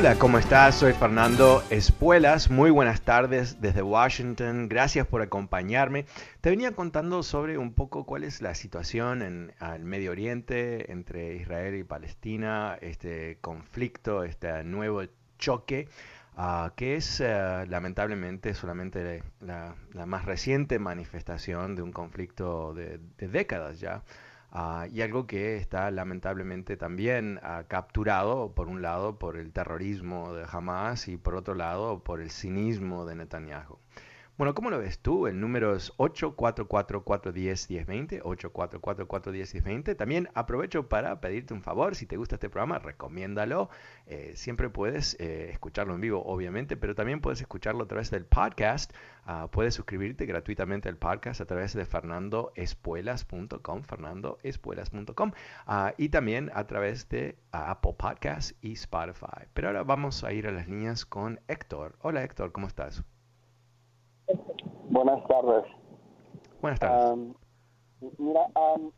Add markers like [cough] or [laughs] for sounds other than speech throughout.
Hola, ¿cómo estás? Soy Fernando Espuelas. Muy buenas tardes desde Washington. Gracias por acompañarme. Te venía contando sobre un poco cuál es la situación en el Medio Oriente entre Israel y Palestina, este conflicto, este nuevo choque. Uh, que es uh, lamentablemente solamente la, más reciente manifestación de un conflicto de décadas ya. Uh, y algo que está lamentablemente también uh, capturado, por un lado, por el terrorismo de Hamas y por otro lado, por el cinismo de Netanyahu. Bueno, ¿cómo lo ves tú? El número es 844-410-1020, 844-410-1020. También aprovecho para pedirte un favor, si te gusta este programa, recomiéndalo. Eh, siempre puedes eh, escucharlo en vivo, obviamente, pero también puedes escucharlo a través del podcast. Uh, puedes suscribirte gratuitamente al podcast a través de fernandoespuelas.com, fernandoespuelas.com, uh, y también a través de Apple Podcasts y Spotify. Pero ahora vamos a ir a las líneas con Héctor. Hola Héctor, ¿cómo estás? Buenas tardes. Buenas tardes. Um, mira, um,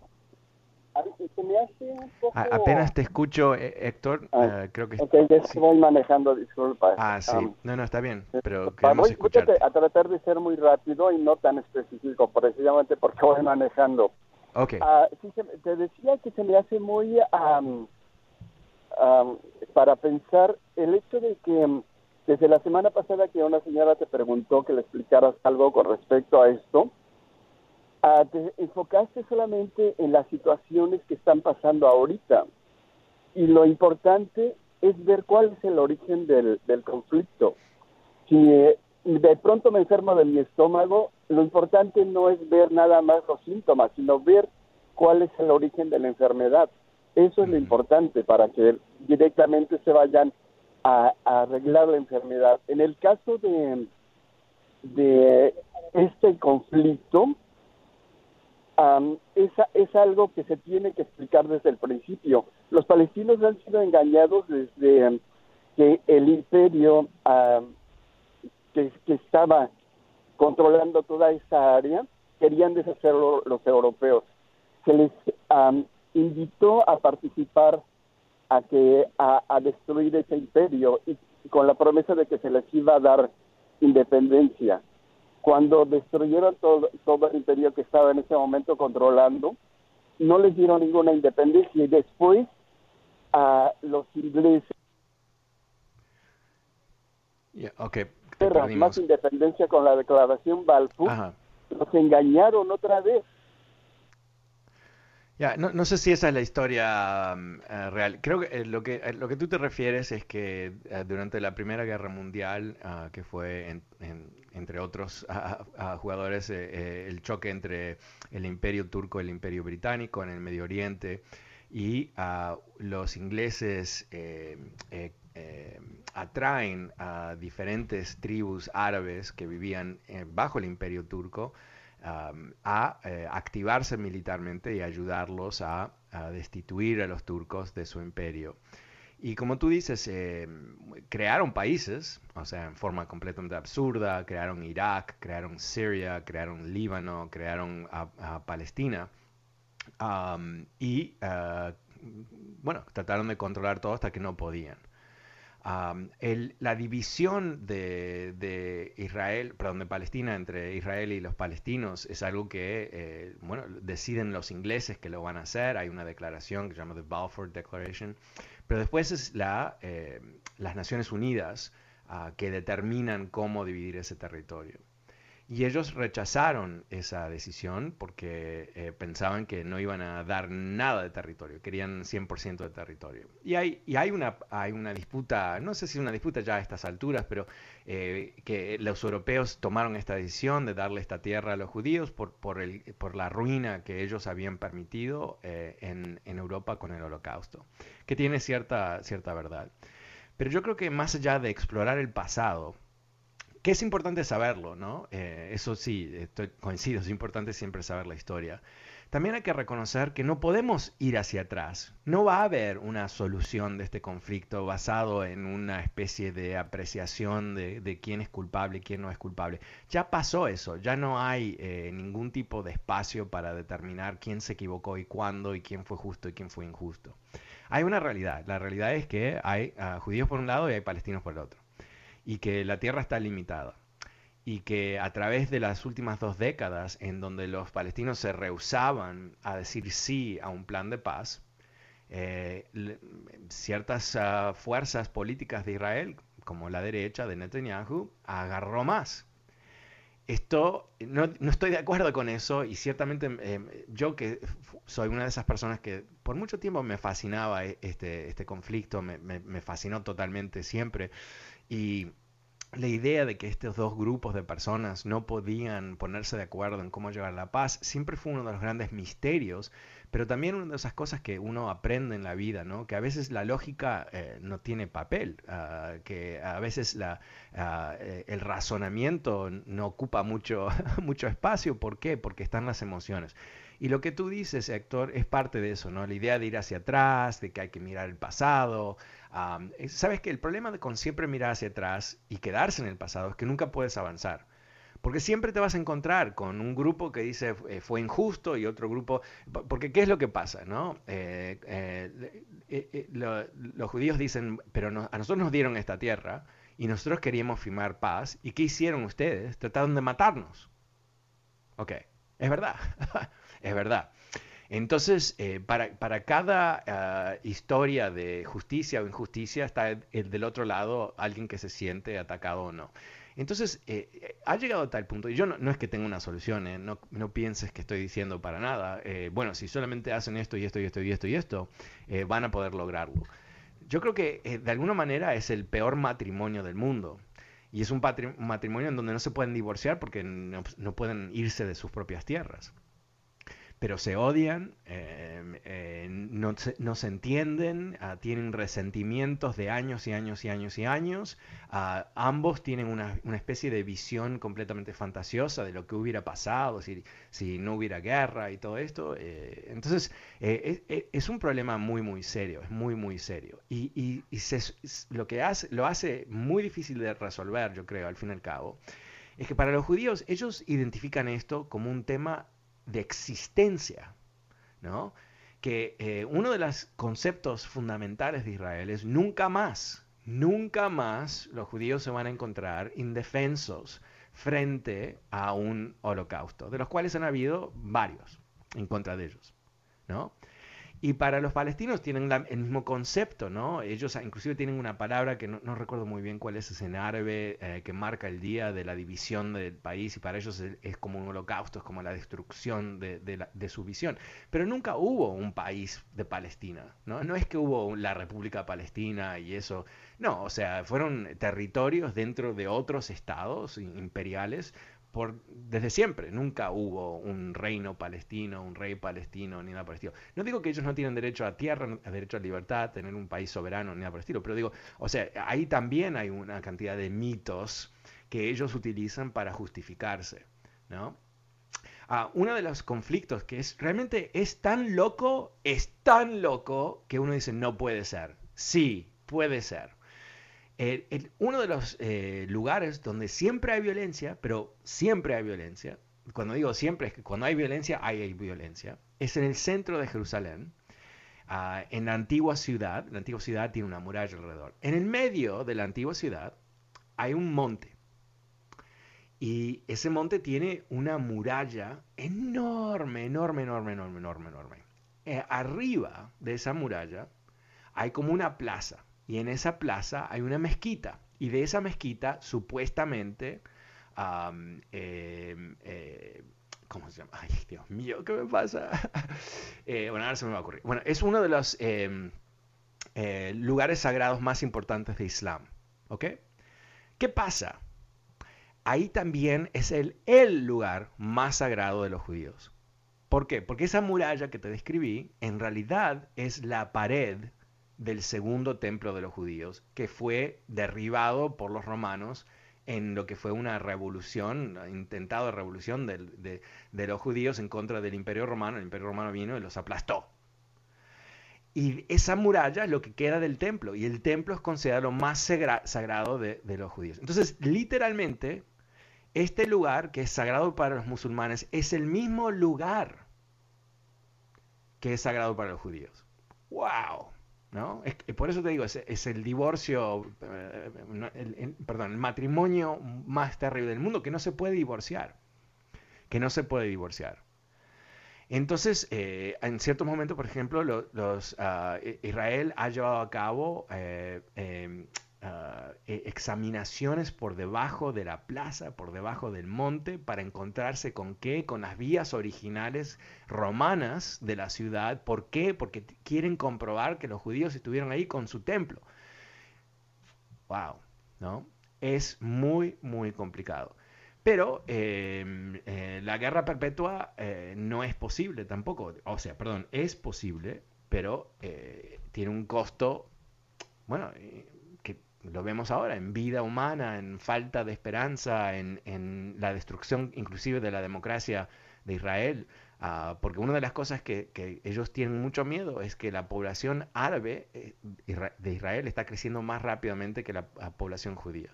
se me hace un poco... A- apenas te escucho, eh, Héctor. Ah, eh, creo que Ok, ya sí. voy manejando, disculpa. Ah, sí. Um, no, no, está bien, pero voy queremos escucharte. fíjate, a tratar de ser muy rápido y no tan específico, precisamente porque voy manejando. Ok. Ah, sí, se te decía que se me hace muy am, am, para pensar el hecho de que desde la semana pasada que una señora te preguntó que le explicaras algo con respecto a esto, ah, te enfocaste solamente en las situaciones que están pasando ahorita y lo importante es ver cuál es el origen del, del conflicto. Si eh, de pronto me enfermo de mi estómago, lo importante no es ver nada más los síntomas, sino ver cuál es el origen de la enfermedad. Eso es lo importante para que directamente se vayan a, arreglar la enfermedad. En el caso de, de este conflicto, am, es, es algo que se tiene que explicar desde el principio. Los palestinos han sido engañados desde que el imperio am, que, que estaba controlando toda esa área querían deshacerlo los europeos. Se les am, invitó a participar a que a, a destruir ese imperio y con la promesa de que se les iba a dar independencia. Cuando destruyeron todo, todo el imperio que estaba en ese momento controlando, no les dieron ninguna independencia y después a los ingleses Ya, ok, te más independencia con la declaración Balfour, Ajá. los engañaron otra vez. No, sé si esa es la historia mm, eh, real. Creo que eh, lo que eh, lo que tú te refieres es que durante la Primera Guerra Mundial, ah, que fue en- en- entre otros [laughs] jugadores el choque entre el Imperio Turco y el Imperio Británico en el Medio Oriente y ah, los ingleses atraen a diferentes tribus árabes que vivían bajo el Imperio Turco a eh, activarse militarmente y ayudarlos a, destituir a los turcos de su imperio. Y como tú dices, eh, crearon países, o sea, en forma completamente absurda, crearon Irak, crearon Siria, crearon Líbano, crearon Palestina. Y, uh, bueno, trataron de controlar todo hasta que no podían. La división de, Israel, perdón, de Palestina entre Israel y los palestinos es algo que, eh, bueno, deciden los ingleses que lo van a hacer. Hay una declaración que se llama The Balfour Declaration. Pero después es la, eh, las Naciones Unidas ah, que determinan cómo dividir ese territorio. Y ellos rechazaron esa decisión porque eh, pensaban que no iban a dar nada de territorio, querían 100% de territorio. Y hay, una, disputa, no sé si una disputa ya a estas alturas, pero eh, que los europeos tomaron esta decisión de darle esta tierra a los judíos por, la ruina que ellos habían permitido eh, en, en Europa con el holocausto, que tiene cierta, cierta verdad. Pero yo creo que más allá de explorar el pasado, que es importante saberlo, ¿no? Eh, eso sí, estoy, coincido, es importante siempre saber la historia. También hay que reconocer que no podemos ir hacia atrás. No va a haber una solución de este conflicto basado en una especie de apreciación de, quién es culpable y quién no es culpable. Ya pasó eso, ya no hay eh, ningún tipo de espacio para determinar quién se equivocó y cuándo y quién fue justo y quién fue injusto. Hay una realidad, la realidad es que hay uh, judíos por un lado y hay palestinos por el otro y que la tierra está limitada y que a través de las últimas dos décadas en donde los palestinos se rehusaban a decir sí a un plan de paz, eh, ciertas ah, fuerzas políticas de Israel, como la derecha de Netanyahu, agarró más. Esto, no, estoy de acuerdo con eso y ciertamente eh, yo que soy una de esas personas que por mucho tiempo me fascinaba e, este, este conflicto, me, me fascinó totalmente siempre, y la idea de que estos dos grupos de personas no podían ponerse de acuerdo en cómo llevar la paz siempre fue uno de los grandes misterios, pero también una de esas cosas que uno aprende en la vida, ¿no? que a veces la lógica eh, no tiene papel, ah, que a veces la, eh, el razonamiento no ocupa mucho, [laughs] mucho espacio. ¿Por qué? Porque están las emociones. Y lo que tú dices, Héctor, es parte de eso, ¿no? La idea de ir hacia atrás, de que hay que mirar el pasado. Sabes que el problema con siempre mirar hacia atrás y quedarse en el pasado es que nunca puedes avanzar. Porque siempre te vas a encontrar con un grupo que dice eh, fue injusto y otro grupo... Porque ¿qué es lo que pasa? ¿no? Eh, los judíos dicen, pero a nosotros nos dieron esta tierra y nosotros queríamos firmar paz. ¿Y qué hicieron ustedes? Trataron de matarnos. Ok, es verdad. [laughs] es verdad. Entonces, eh, para, cada ah, historia de justicia o injusticia está el, del otro lado alguien que se siente atacado o no. Entonces, eh, eh, ha llegado a tal punto, y yo no, es que tenga una solución, no, no, pienses que estoy diciendo para nada, bueno, si solamente hacen esto y esto y esto y esto y esto, van a poder lograrlo. Yo creo que de alguna manera es el peor matrimonio del mundo. Y es un, matrimonio en donde no se pueden divorciar porque no pueden irse de sus propias tierras pero se odian, em, eh, no, se, entienden, ah, tienen resentimientos de años y años y años y años. Ah, ambos tienen una, especie de visión completamente fantasiosa de lo que hubiera pasado si, si no hubiera guerra y todo esto. Eh, entonces, eh, es, un problema muy, muy serio, es muy, muy serio. Y, lo que hace, lo hace muy difícil de resolver, yo creo, al fin y al cabo, es que para los judíos ellos identifican esto como un tema de existencia, ¿no? Que eh, uno de los conceptos fundamentales de Israel es nunca más, nunca más los judíos se van a encontrar indefensos frente a un holocausto, de los cuales han habido varios en contra de ellos, ¿no? Y para los palestinos tienen el mismo concepto, ¿no? Ellos inclusive tienen una palabra que no, recuerdo muy bien cuál es, es en árabe, eh, que marca el día de la división del país y para ellos es, como un holocausto, es como la destrucción de, de, su visión. Pero nunca hubo un país de Palestina, ¿no? No es que hubo la República Palestina y eso, no, o sea, fueron territorios dentro de otros estados imperiales desde siempre. Nunca hubo un reino palestino, un rey palestino, ni nada por el estilo. No digo que ellos no tienen derecho a tierra, derecho a libertad, tener un país soberano, ni nada por el estilo, pero digo, o sea, ahí también hay una cantidad de mitos que ellos utilizan para justificarse, ¿no? Ah, uno de los conflictos que es realmente es tan loco, es tan loco que uno dice no puede ser. Sí, puede ser uno de los eh, lugares donde siempre hay violencia, pero siempre hay violencia, cuando digo siempre es que cuando hay violencia, hay, violencia, es en el centro de Jerusalén. ah, en la antigua ciudad, la antigua ciudad tiene una muralla alrededor. En el medio de la antigua ciudad hay un monte. Y ese monte tiene una muralla enorme, enorme, enorme, enorme, enorme, enorme. Eh, arriba de esa muralla hay como una plaza. Y en esa plaza hay una mezquita. Y de esa mezquita, supuestamente, am, eh, eh, ¿cómo se llama? Ay, Dios mío, ¿qué me pasa? [laughs] Eh, bueno, ahora se me va a ocurrir. Bueno, es uno de los em, eh, lugares sagrados más importantes de Islam. ¿Ok? ¿Qué pasa? Ahí también es el, el lugar más sagrado de los judíos. ¿Por qué? Porque esa muralla que te describí en realidad es la pared del segundo templo de los judíos que fue derribado por los romanos en lo que fue una revolución, intentada revolución del- de, de los judíos en contra del imperio romano. El imperio romano vino y los aplastó. Y esa muralla es lo que queda del templo, y el templo es considerado lo más sagra- sagrado de, de los judíos. Entonces, literalmente, este lugar que es sagrado para los musulmanes es el mismo lugar que es sagrado para los judíos. ¡Wow! ¿No? Es por eso te digo, es, es el divorcio, eh, el- perdón, el matrimonio más terrible del mundo, que no se puede divorciar. Que no se puede divorciar. Entonces, eh, en ciertos momentos, por ejemplo, lo- los, ah, Israel ha llevado a cabo eh, em, ah, e- examinaciones por debajo de la plaza, por debajo del monte, para encontrarse con qué, con las vías originales romanas de la ciudad. ¿Por qué? Porque quieren comprobar que los judíos estuvieron ahí con su templo. Wow, ¿no? Es muy, muy complicado. Pero eh, eh, la guerra perpetua eh, no es posible tampoco. O sea, perdón, es posible, pero eh, tiene un costo, bueno, lo vemos ahora, en vida humana, en falta de esperanza, en, en la destrucción inclusive de la democracia de Israel. Ah, porque una de las cosas que, que ellos tienen mucho miedo es que la población árabe eh, de Israel está creciendo más rápidamente que la, la población judía.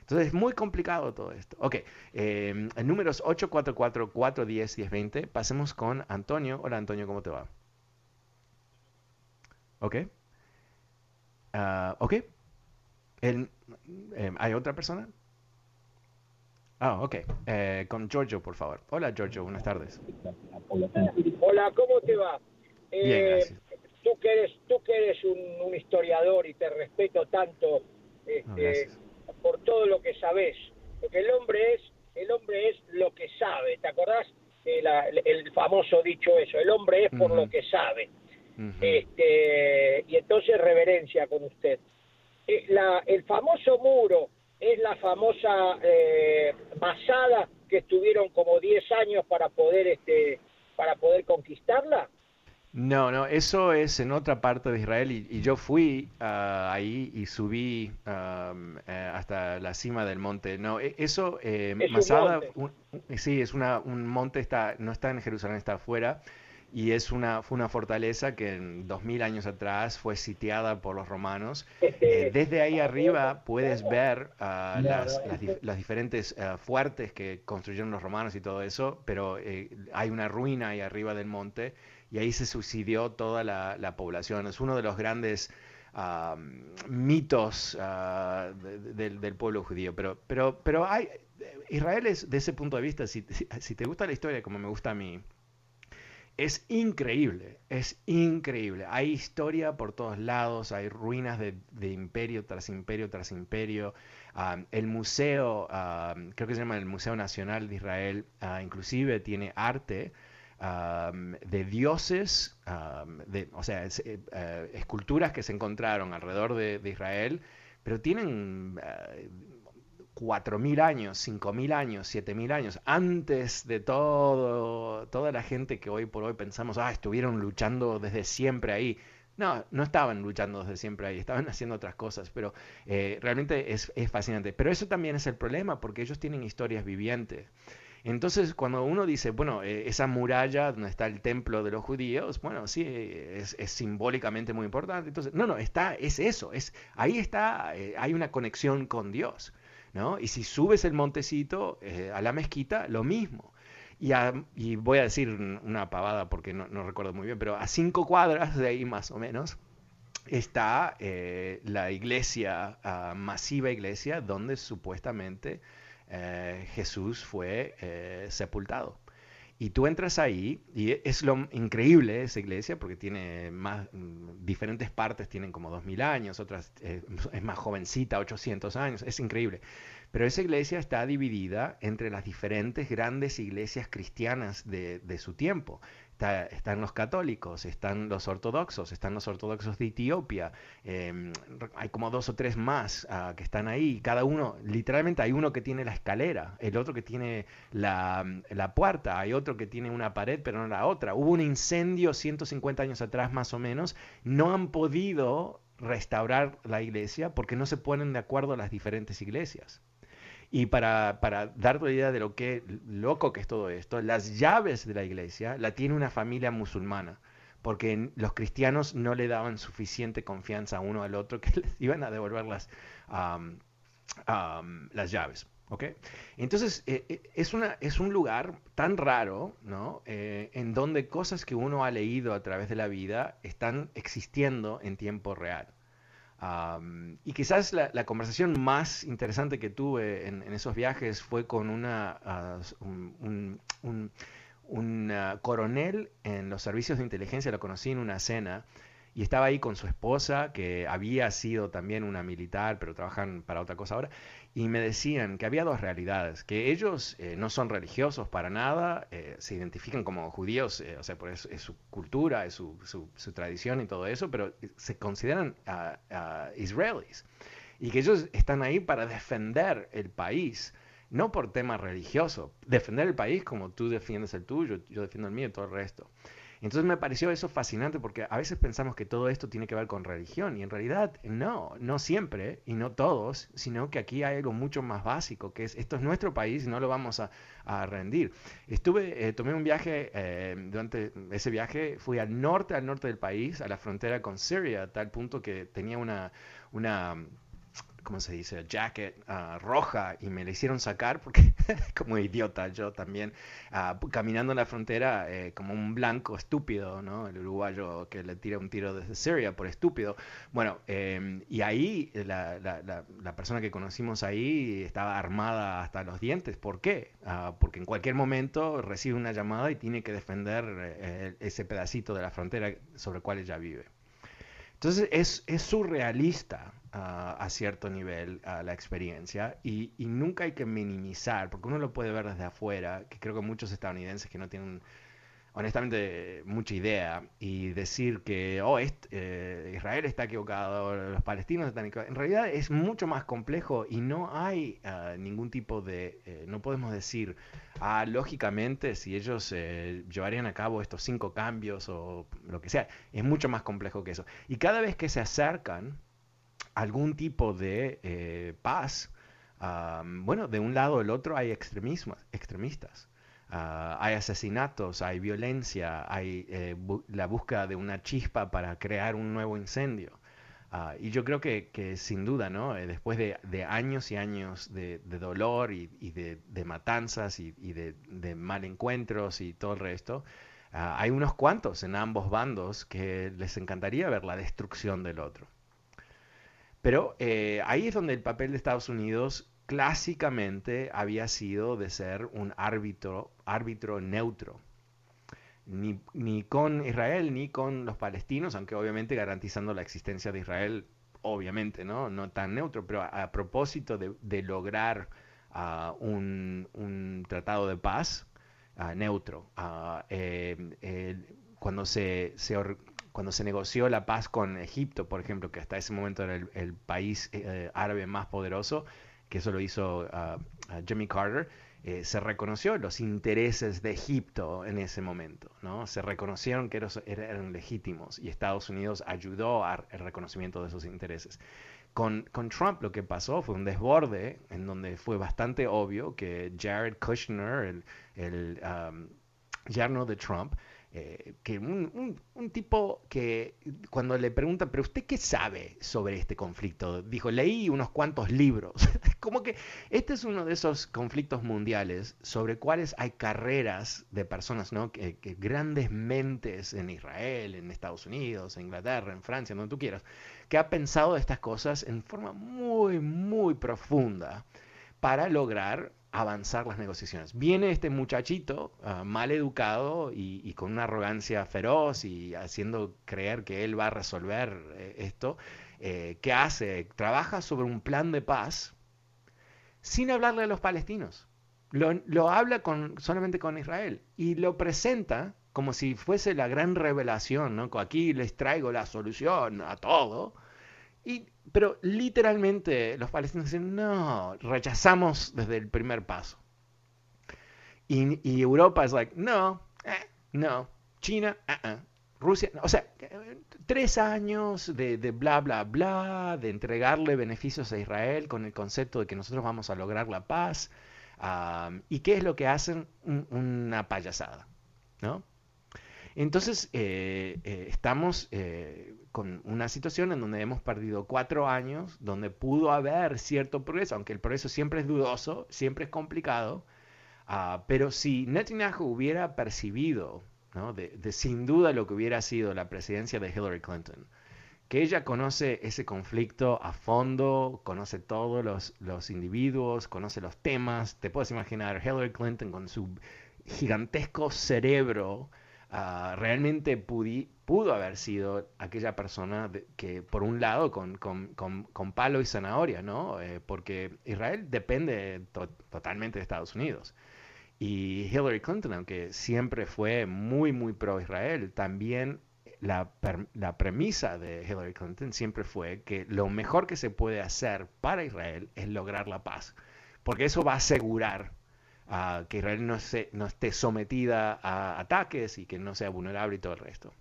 Entonces es muy complicado todo esto. Ok, eh, el número es 844-410-1020. Pasemos con Antonio. Hola Antonio, ¿cómo te va? Ok. Ah, ok. El- eh, ¿Hay otra persona? Ah, ok. Eh, con Giorgio, por favor. Hola Giorgio, buenas tardes. Hola, ¿cómo te va? Bien, Eh, gracias. Tú que eres, tú que eres un, un historiador y te respeto tanto este, por todo lo que sabes, porque el hombre es, el hombre es lo que sabe. ¿Te acordás el, el famoso dicho eso? El hombre es por lo que sabe. Este, y entonces reverencia con usted. Eh, la- el famoso muro es la famosa eh, masada que estuvieron como 10 años para poder este para poder conquistarla. No, no, eso es en otra parte de Israel y, y yo fui ah, ahí y subí eh, hasta la cima del monte. No, e- eso, eh, Es un Masada, monte. un- un- sí, es una, un monte, está, no está en Jerusalén, está afuera y es una, fue una fortaleza que en 2000 años atrás fue sitiada por los romanos. [laughs] Eh, desde ahí arriba puedes ver ah, las, las las diferentes ah, fuertes que construyeron los romanos y todo eso, pero eh, hay una ruina ahí arriba del monte y ahí se suicidió toda la, la población. Es uno de los grandes ah, mitos ah, de- de- del, pueblo judío. Pero, pero, pero hay, Israel es, de ese punto de vista, si- si te gusta la historia como me gusta a mí, es increíble, es increíble. Hay historia por todos lados, hay ruinas de, de imperio tras imperio tras imperio. Ah, el museo, ah, creo que se llama el Museo Nacional de Israel, ah, inclusive tiene arte de dioses, de, o sea, eh, esculturas que se encontraron alrededor de, de Israel, pero tienen 4.000 años, 5.000 años, 7.000 años, antes de todo, toda la gente que hoy por hoy pensamos, ah, estuvieron luchando desde siempre ahí. No, no estaban luchando desde siempre ahí, estaban haciendo otras cosas, pero eh, realmente es, es fascinante. Pero eso también es el problema, porque ellos tienen historias vivientes. Entonces, cuando uno dice, bueno, eh, esa muralla donde está el templo de los judíos, bueno, sí, es, es simbólicamente muy importante. Entonces, no, no, está, es eso, es, ahí está, eh, hay una conexión con Dios. ¿No? Y si subes el montecito eh, a la mezquita, lo mismo. Y, voy a decir una pavada porque no, recuerdo muy bien, pero a cinco cuadras de ahí más o menos está eh, la iglesia, uh, masiva iglesia, donde supuestamente eh, Jesús fue sepultado. Y tú entras ahí y es lo increíble esa iglesia porque tiene más mm, diferentes partes, tienen como 2000 años, otras [laughs] es más jovencita, 800 años, es increíble. Pero esa iglesia está dividida entre las diferentes grandes iglesias cristianas de, su tiempo. Están los católicos, están los ortodoxos, están los ortodoxos de Etiopía, em, hay como dos o tres más ah, que están ahí, cada uno, literalmente hay uno que tiene la escalera, el otro que tiene la, la puerta, hay otro que tiene una pared pero no la otra. Hubo un incendio 150 años atrás más o menos, no han podido restaurar la iglesia porque no se ponen de acuerdo las diferentes iglesias. Y para, para darte una idea de lo que loco que es todo esto, las llaves de la iglesia la tiene una familia musulmana, porque los cristianos no le daban suficiente confianza uno al otro [laughs] que les iban a devolver las, las llaves. ¿okay? Entonces, eh, eh, es, una, es un lugar tan raro, ¿no? Eh, en donde cosas que uno ha leído a través de la vida están existiendo en tiempo real y quizás la, conversación más interesante que tuve en, esos viajes fue con una, ah, un, ah, coronel en los servicios de inteligencia, lo conocí en una cena, y estaba ahí con su esposa, que había sido también una militar, pero trabajan para otra cosa ahora, y me decían que había dos realidades, que ellos eh, no son religiosos para nada, eh, se identifican como judíos, eh, o sea, por eso es su cultura, es su, su, tradición y todo eso, pero se consideran israelíes y que ellos están ahí para defender el país, no por tema religioso, defender el país como tú defiendes el tuyo, yo defiendo el mío y todo el resto. Entonces me pareció eso fascinante porque a veces pensamos que todo esto tiene que ver con religión y en realidad no, no siempre y no todos, sino que aquí hay algo mucho más básico, que es esto es nuestro país y no lo vamos a, rendir. Estuve, eh, tomé un viaje, eh, durante ese viaje fui al norte, al norte del país, a la frontera con Siria, a tal punto que tenía una... una ¿cómo se dice? Jacket ah, roja y me la hicieron sacar porque [laughs] como idiota yo también, ah, caminando en la frontera eh, como un blanco estúpido, ¿no? El uruguayo que le tira un tiro desde Siria por estúpido. Bueno, em, y ahí la, la, la, persona que conocimos ahí estaba armada hasta los dientes. ¿Por qué? Ah, porque en cualquier momento recibe una llamada y tiene que defender eh, ese pedacito de la frontera sobre el cual ella vive. Entonces es, es surrealista a cierto nivel la experiencia y, nunca hay que minimizar, porque uno lo puede ver desde afuera, que creo que muchos estadounidenses que no tienen honestamente mucha idea y decir que oh, eh, Israel está equivocado, los palestinos están equivocados, en realidad es mucho más complejo y no hay ah, ningún tipo de, eh, no podemos decir, ah, lógicamente si ellos eh, llevarían a cabo estos cinco cambios o lo que sea, es mucho más complejo que eso. Y cada vez que se acercan, algún tipo de eh, paz, bueno, de un lado o del otro hay extremismos, extremistas. Ah, hay asesinatos, hay violencia, hay eh, la búsqueda de una chispa para crear un nuevo incendio. Ah, y yo creo que, sin duda, ¿no? Eh, después de, años y años de, dolor y, de, matanzas y, de, mal encuentros y todo el resto, ah, hay unos cuantos en ambos bandos que les encantaría ver la destrucción del otro. Pero eh, ahí es donde el papel de Estados Unidos clásicamente había sido de ser un árbitro, árbitro neutro. Ni, ni, con Israel ni con los palestinos, aunque obviamente garantizando la existencia de Israel, obviamente, ¿no? No tan neutro, pero a, propósito de, lograr ah, un, tratado de paz ah, neutro. Ah, eh, cuando se, se, cuando se negoció la paz con Egipto, por ejemplo, que hasta ese momento era el, país eh, árabe más poderoso, que eso lo hizo Jimmy Carter, eh, se reconoció los intereses de Egipto en ese momento, ¿no? Se reconocieron que eran, legítimos y Estados Unidos ayudó al reconocimiento de esos intereses. Con, con, Trump lo que pasó fue un desborde en donde fue bastante obvio que Jared Kushner, el, el um, yerno de Trump, eh, que un, tipo que cuando le preguntan, pero usted qué sabe sobre este conflicto, dijo, leí unos cuantos libros. [laughs] Como que este es uno de esos conflictos mundiales sobre cuales hay carreras de personas, ¿no? Que, que grandes mentes en Israel, en Estados Unidos, en Inglaterra, en Francia, donde tú quieras, que ha pensado estas cosas en forma muy, muy profunda para lograr avanzar las negociaciones. Viene este muchachito ah, mal educado y, con una arrogancia feroz y haciendo creer que él va a resolver eh, esto. Eh, ¿Qué hace? Trabaja sobre un plan de paz sin hablarle a los palestinos. Lo, habla con, solamente con Israel y lo presenta como si fuese la gran revelación, ¿no? Aquí les traigo la solución a todo. Y pero literalmente los palestinos dicen, no, rechazamos desde el primer paso. Y, Europa es like, no, eh, no, China, uh Rusia, o sea, tres años de, bla, bla, bla, de entregarle beneficios a Israel con el concepto de que nosotros vamos a lograr la paz. ¿Y qué es lo que hacen? una payasada, ¿no? Entonces, eh, eh, estamos con una situación en donde hemos perdido cuatro años, donde pudo haber cierto progreso, aunque el progreso siempre es dudoso, siempre es complicado, ah, pero si Netanyahu hubiera percibido, de, sin duda lo que hubiera sido la presidencia de Hillary Clinton, que ella conoce ese conflicto a fondo, conoce todos los, los individuos, conoce los temas, te puedes imaginar Hillary Clinton con su gigantesco cerebro, Ah, realmente pudo haber sido aquella persona que, por un lado, con, palo y zanahoria, ¿no? Eh, porque Israel depende totalmente de Estados Unidos. Y Hillary Clinton, aunque siempre fue muy, muy pro-Israel, también la, la, premisa de Hillary Clinton siempre fue que lo mejor que se puede hacer para Israel es lograr la paz, porque eso va a asegurar que Israel no, se, no esté sometida a ataques y que no sea vulnerable y todo el resto.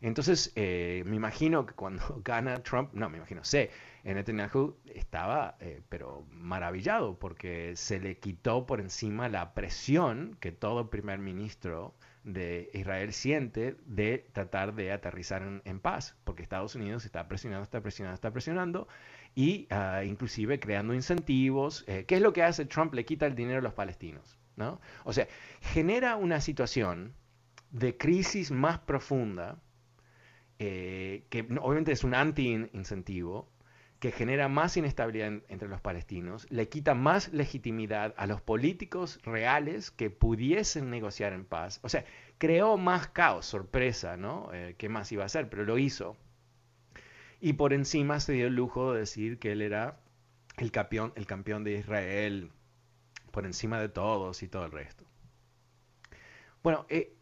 Entonces, eh, me imagino que cuando [laughs] gana Trump, no, me imagino, sé, Netanyahu estaba, eh, pero maravillado, porque se le quitó por encima la presión que todo primer ministro de Israel siente de tratar de aterrizar en, en paz, porque Estados Unidos está presionando, está presionando, está presionando, y ah, inclusive creando incentivos. Eh, ¿Qué es lo que hace Trump? Le quita el dinero a los palestinos. ¿no? O sea, genera una situación de crisis más profunda, eh, que obviamente es un anti-incentivo, que genera más inestabilidad entre los palestinos, le quita más legitimidad a los políticos reales que pudiesen negociar en paz. O sea, creó más caos, sorpresa, ¿no? Eh, ¿Qué más iba a hacer? Pero lo hizo. Y por encima se dio el lujo de decir que él era el campeón, el campeón de Israel, por encima de todos y todo el resto. Bueno, eh,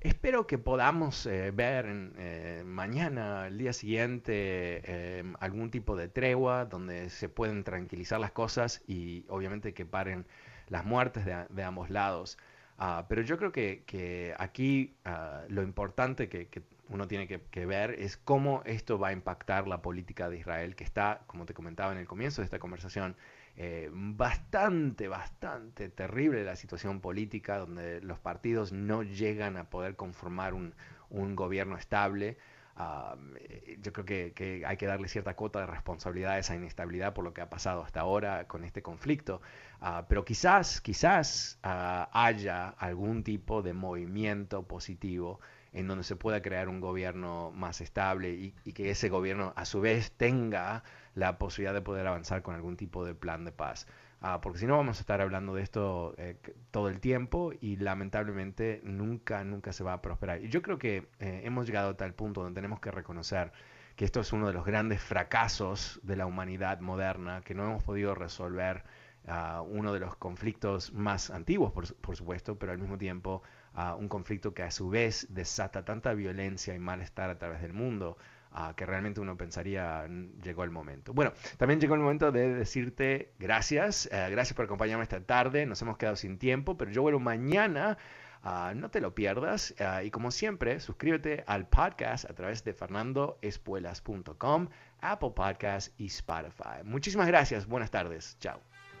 espero que podamos eh, ver eh, mañana, el día siguiente, algún tipo de tregua donde se pueden tranquilizar las cosas y obviamente que paren las muertes de, ambos lados. Ah, pero yo creo que, aquí ah, lo importante que, que, uno tiene que, ver es cómo esto va a impactar la política de Israel, que está, como te comentaba en el comienzo de esta conversación, eh, bastante, bastante terrible la situación política, donde los partidos no llegan a poder conformar un, gobierno estable. Ah, eh, yo creo que, hay que darle cierta cuota de responsabilidad a esa inestabilidad por lo que ha pasado hasta ahora con este conflicto. Ah, pero quizás, quizás ah, haya algún tipo de movimiento positivo en donde se pueda crear un gobierno más estable y, que ese gobierno a su vez tenga la posibilidad de poder avanzar con algún tipo de plan de paz. Ah, porque si no vamos a estar hablando de esto eh, todo el tiempo y lamentablemente nunca, nunca se va a prosperar. Y yo creo que eh, hemos llegado a tal punto donde tenemos que reconocer que esto es uno de los grandes fracasos de la humanidad moderna, que no hemos podido resolver ah, uno de los conflictos más antiguos, por supuesto, pero al mismo tiempo un conflicto que a su vez desata tanta violencia y malestar a través del mundo, que realmente uno pensaría llegó el momento. Bueno, también llegó el momento de decirte gracias, eh, gracias por acompañarme esta tarde, nos hemos quedado sin tiempo, pero yo vuelvo mañana. no te lo pierdas y como siempre, suscríbete al podcast a través de fernandoespuelas.com, Apple Podcast y Spotify. Muchísimas gracias, buenas tardes, chao.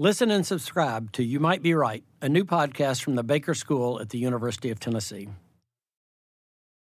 Listen and subscribe to You Might Be Right, a new podcast from the Baker School at the University of Tennessee.